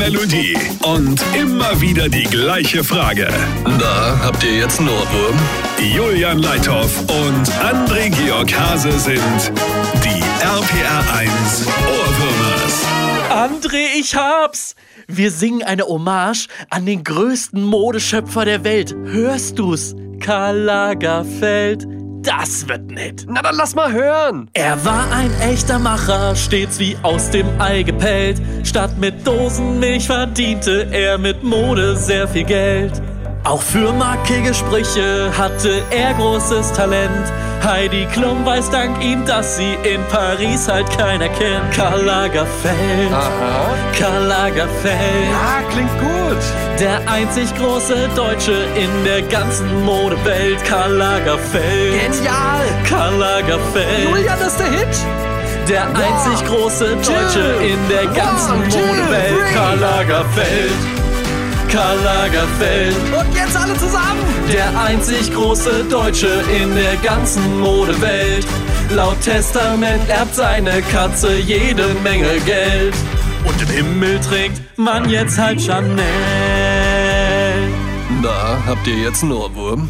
Melodie und immer wieder die gleiche Frage. Da habt ihr jetzt einen Ohrwurm. Julian Leithoff und André Georg Hase sind die RPR1 Ohrwürmers. André, ich hab's! Wir singen eine Hommage an den größten Modeschöpfer der Welt. Hörst du's? Karl Lagerfeld. Das wird nett. Na dann lass mal hören. Er war ein echter Macher, stets wie aus dem Ei gepellt. Statt mit Dosenmilch verdiente er mit Mode sehr viel Geld. Auch für markige Sprüche hatte er großes Talent. Heidi Klum weiß dank ihm, dass sie in Paris halt keiner kennt. Karl Lagerfeld, Aha. Karl Lagerfeld. Ah, klingt gut. Der einzig große Deutsche in der ganzen Modewelt, Karl Lagerfeld. Genial. Karl Lagerfeld. Julian, ist der Hit. Der einzig große Deutsche in der ganzen Modewelt. Karl Lagerfeld. Karl Lagerfeld. Und jetzt alle zusammen. Der einzig große Deutsche in der ganzen Modewelt. Laut Testament erbt seine Katze jede Menge Geld. Und im Himmel trägt man jetzt halt Chanel. Da habt ihr jetzt einen Ohrwurm.